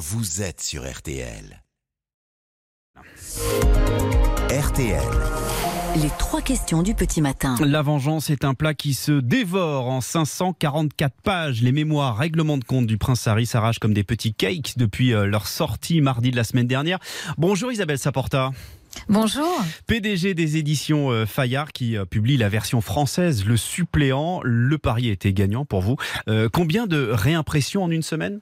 vous êtes sur RTL. RTL. Les trois questions du petit matin. La vengeance est un plat qui se dévore en 544 pages. Les mémoires, règlements de compte du prince Harry s'arrachent comme des petits cakes depuis euh, leur sortie mardi de la semaine dernière. Bonjour Isabelle Saporta. Bonjour. PDG des éditions euh, Fayard qui euh, publie la version française, le suppléant. Le pari était gagnant pour vous. Euh, combien de réimpressions en une semaine?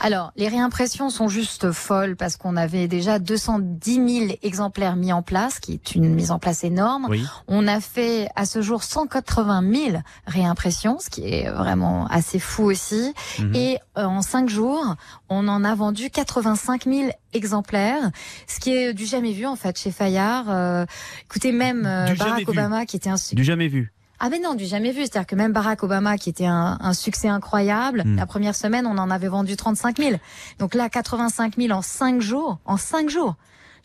Alors, les réimpressions sont juste folles parce qu'on avait déjà 210 000 exemplaires mis en place, qui est une mise en place énorme. Oui. On a fait à ce jour 180 000 réimpressions, ce qui est vraiment assez fou aussi. Mhm. Et euh, en cinq jours, on en a vendu 85 000 exemplaires, ce qui est du jamais vu en fait chez Fayard. Euh, écoutez, même euh, Barack vu. Obama, qui était un Du jamais vu. Ah mais non, du jamais vu. C'est-à-dire que même Barack Obama, qui était un, un succès incroyable, Hmm. la première semaine, on en avait vendu 35 000. Donc là, 85 000 en cinq jours. En cinq jours.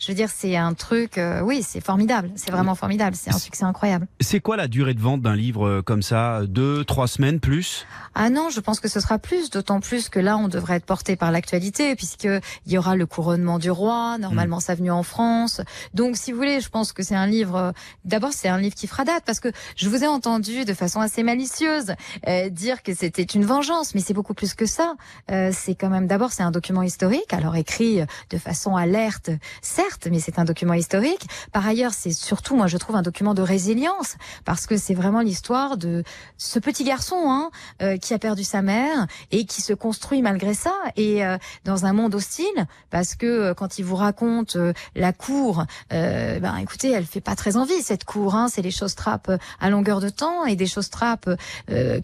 Je veux dire, c'est un truc, euh, oui, c'est formidable. C'est vraiment formidable. C'est un succès incroyable. C'est quoi la durée de vente d'un livre euh, comme ça Deux, trois semaines plus? Ah non, je pense que ce sera plus, d'autant plus que là, on devrait être porté par l'actualité, puisque il y aura le couronnement du roi, normalement sa venue en France. Donc, si vous voulez, je pense que c'est un livre. euh, D'abord, c'est un livre qui fera date, parce que je vous ai entendu de façon assez malicieuse euh, dire que c'était une vengeance, mais c'est beaucoup plus que ça. Euh, c'est quand même, d'abord, c'est un document historique, alors écrit de façon alerte, certes, mais c'est un document historique. Par ailleurs, c'est surtout, moi, je trouve un document de résilience, parce que c'est vraiment l'histoire de ce petit garçon, hein, euh, qui a perdu sa mère et qui se construit malgré ça. Et euh, dans un monde hostile parce que euh, quand il vous raconte euh, la cour euh, ben écoutez elle fait pas très envie cette cour hein, c'est les choses trappes à longueur de temps et des choses trappes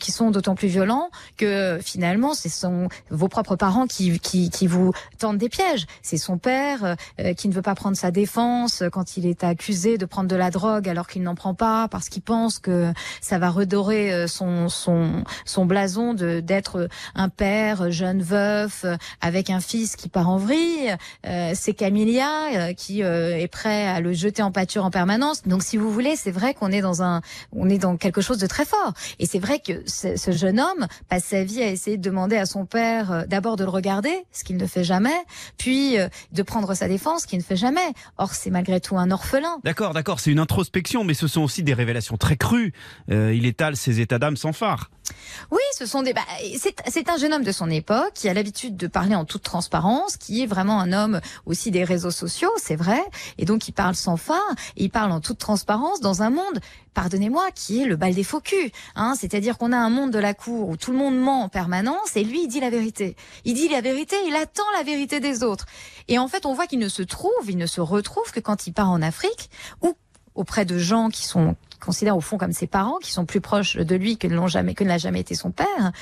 qui sont d'autant plus violents que finalement ce sont vos propres parents qui, qui, qui vous tendent des pièges. C'est son père qui ne veut pas prendre sa défense quand il est accusé de prendre de la drogue alors qu'il n'en prend pas parce qu'il pense que ça va redorer euh, son son son blason de d'être un père jeune veuf euh, avec un fils qui part en vrille. Euh, c'est Camilla euh, qui euh, est prêt à le jeter en pâture en permanence. Donc si vous voulez, c'est vrai qu'on est dans un on est dans quelque chose de très fort. Et c'est vrai que ce, jeune homme passe sa vie à essayer de demander à son père euh, d'abord de le regarder, ce qu'il ne fait jamais, puis euh, de prendre sa défense, ce qu'il ne fait jamais. Or c'est malgré tout un orphelin. D'accord, d'accord, c'est une introspection, mais ce sont aussi des révélations très crues. Euh, il étale ses états d'âme sans phare. Oui, ce sont des. bah, c'est un jeune homme de son époque qui a l'habitude de parler en toute transparence, qui est vraiment un homme aussi des réseaux sociaux, c'est vrai, et donc il parle sans phare, et il parle en toute transparence dans un monde. Pardonnez-moi, qui est le bal des faux culs. Hein, C'est-à-dire qu'on a un monde de la cour où tout le monde ment en permanence et lui, il dit la vérité. Il dit la vérité, il attend la vérité des autres. Et en fait, on voit qu'il ne se trouve, il ne se retrouve que quand il part en Afrique ou auprès de gens qui sont qui considèrent au fond comme ses parents, qui sont plus proches de lui que ne l'ont jamais, que ne l'a jamais été son père,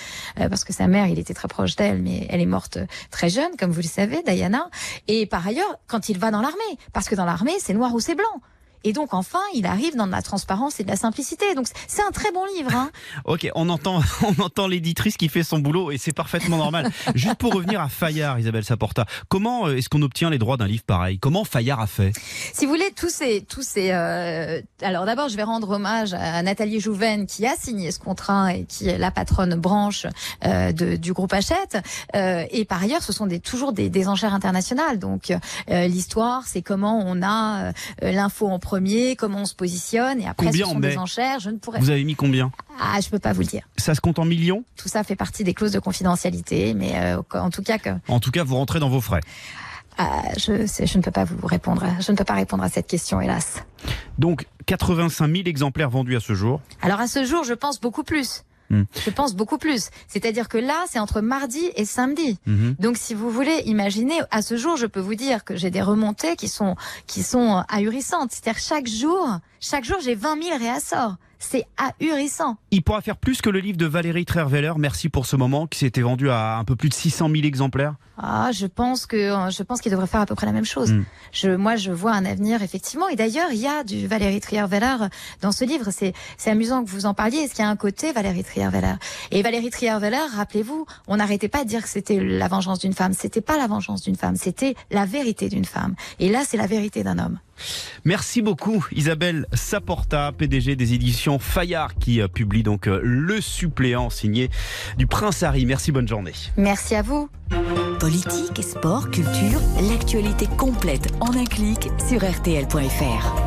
euh, parce que sa mère, il était très proche d'elle, mais elle est morte très jeune, comme vous le savez, Diana. Et par ailleurs, quand il va dans l'armée, parce que dans l'armée, c'est noir ou c'est blanc. Et donc enfin, il arrive dans de la transparence et de la simplicité. Donc c'est un très bon livre. Hein. Ok, on entend, on entend l'éditrice qui fait son boulot et c'est parfaitement normal. Juste pour revenir à Fayard, Isabelle Saporta, comment euh, est-ce qu'on obtient les droits d'un livre pareil? Comment Fayard a fait? Si vous voulez, tous ces, tous ces. euh, Alors d'abord, je vais rendre hommage à Nathalie Jouven qui a signé ce contrat et qui est la patronne branche euh, de, du groupe Hachette. Euh, et par ailleurs, ce sont des, toujours des, des enchères internationales. Donc l'histoire, c'est comment on a l'info en premier, comment on se positionne, et après Combien ce on sont des enchères. Je ne pourrais. Vous avez mis combien Ah, je peux pas vous le dire. Ça se compte en millions Tout ça fait partie des clauses de confidentialité, mais euh, en tout cas que En tout cas, vous rentrez dans vos frais. ah, je, sais- je ne peux pas vous répondre. Je ne peux pas répondre à cette question, hélas. Donc, 85 000 exemplaires vendus à ce jour. Alors à ce jour, je pense beaucoup plus. Hmm. Je pense beaucoup plus. C'est-à-dire que là, c'est entre mardi et samedi. Mhm. Donc, si vous voulez imaginer, à ce jour, je peux vous dire que j'ai des remontées qui sont qui sont ahurissantes. C'est-à-dire chaque jour, chaque jour, j'ai 20 000 réassorts. C'est ahurissant. Il pourra faire plus que le livre de Valérie Trierweiler, Merci pour ce moment, qui s'était vendu à un peu plus de 600 000 exemplaires. Ah, je pense que je pense qu'il devrait faire à peu près la même chose. Mm. Je, moi, je vois un avenir effectivement. Et d'ailleurs, il y a du Valérie Trierweiler dans ce livre. C'est c'est amusant que vous en parliez. Est-ce qu'il y a un côté Valérie Trierweiler? Et Valérie Trierweiler, rappelez-vous, on n'arrêtait pas de dire que c'était la vengeance d'une femme. C'était pas la vengeance d'une femme. C'était la vérité d'une femme. Et là, c'est la vérité d'un homme. Merci beaucoup Isabelle Saporta, PDG des éditions Fayard, qui euh, publie donc euh, Le suppléant signé du Prince Harry. Merci, bonne journée. Merci à vous. Politique, sport, culture, l'actualité complète en un clic sur rtl.fr.